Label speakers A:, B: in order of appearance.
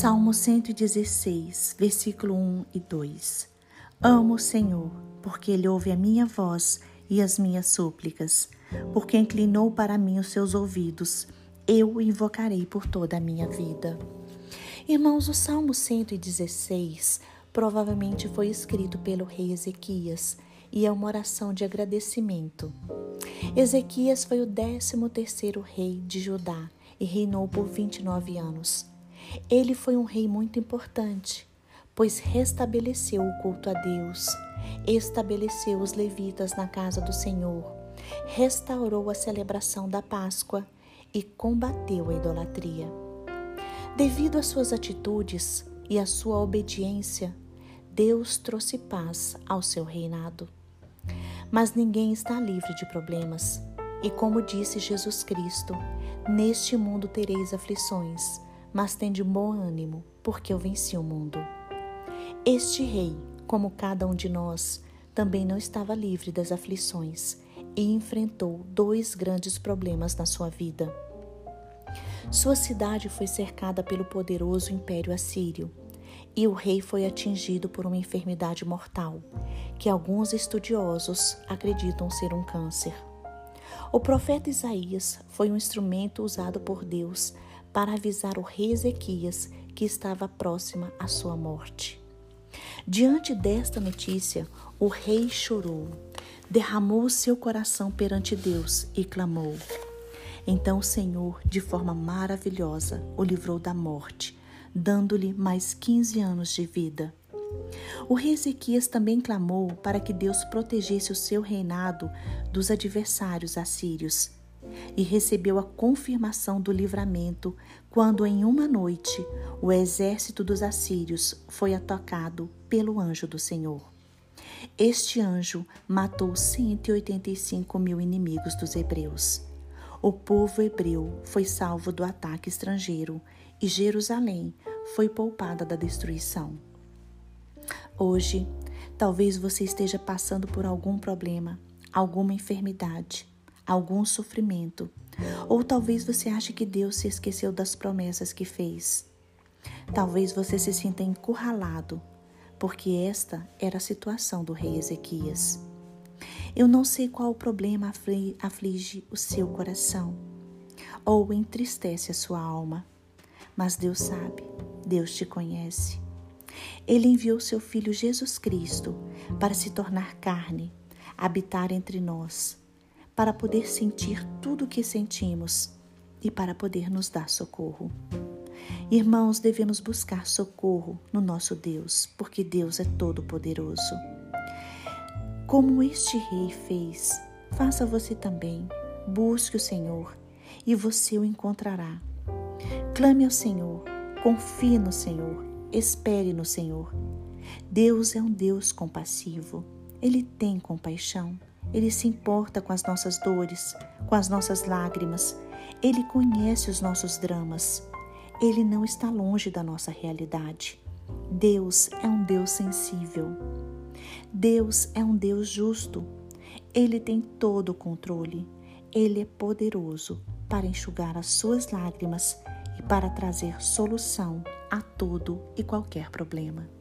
A: Salmo 116, versículo 1 e 2. Amo o Senhor, porque Ele ouve a minha voz e as minhas súplicas, porque inclinou para mim os seus ouvidos. Eu o invocarei por toda a minha vida. Irmãos, o Salmo 116 provavelmente foi escrito pelo rei Ezequias e é uma oração de agradecimento. Ezequias foi o décimo terceiro rei de Judá e reinou por 29 anos. Ele foi um rei muito importante, pois restabeleceu o culto a Deus, estabeleceu os levitas na casa do Senhor, restaurou a celebração da Páscoa e combateu a idolatria. Devido às suas atitudes e à sua obediência, Deus trouxe paz ao seu reinado. Mas ninguém está livre de problemas. E como disse Jesus Cristo, neste mundo tereis aflições, mas tende bom ânimo, porque eu venci o mundo. Este rei, como cada um de nós, também não estava livre das aflições e enfrentou dois grandes problemas na sua vida. Sua cidade foi cercada pelo poderoso Império Assírio e o rei foi atingido por uma enfermidade mortal, que alguns estudiosos acreditam ser um câncer. O profeta Isaías foi um instrumento usado por Deus para avisar o rei Ezequias que estava próxima à sua morte. Diante desta notícia, o rei chorou, derramou seu coração perante Deus e clamou. Então o Senhor, de forma maravilhosa, o livrou da morte, dando-lhe mais 15 anos de vida. O rei Ezequias também clamou para que Deus protegesse o seu reinado dos adversários assírios e recebeu a confirmação do livramento quando, em uma noite, o exército dos assírios foi atacado pelo anjo do Senhor. Este anjo matou 185 mil inimigos dos hebreus. O povo hebreu foi salvo do ataque estrangeiro e Jerusalém foi poupada da destruição. Hoje, talvez você esteja passando por algum problema, alguma enfermidade, algum sofrimento, ou talvez você ache que Deus se esqueceu das promessas que fez. Talvez você se sinta encurralado, porque esta era a situação do rei Ezequias. Eu não sei qual problema aflige o seu coração ou entristece a sua alma, mas Deus sabe, Deus te conhece. Ele enviou seu Filho Jesus Cristo para se tornar carne, habitar entre nós para poder sentir tudo o que sentimos e para poder nos dar socorro. Irmãos, devemos buscar socorro no nosso Deus, porque Deus é todo-poderoso. Como este rei fez, faça você também. Busque o Senhor e você o encontrará. Clame ao Senhor, confie no Senhor, espere no Senhor. Deus é um Deus compassivo, ele tem compaixão. Ele se importa com as nossas dores, com as nossas lágrimas. Ele conhece os nossos dramas. Ele não está longe da nossa realidade. Deus é um Deus sensível. Deus é um Deus justo. Ele tem todo o controle. Ele é poderoso para enxugar as suas lágrimas e para trazer solução a todo e qualquer problema.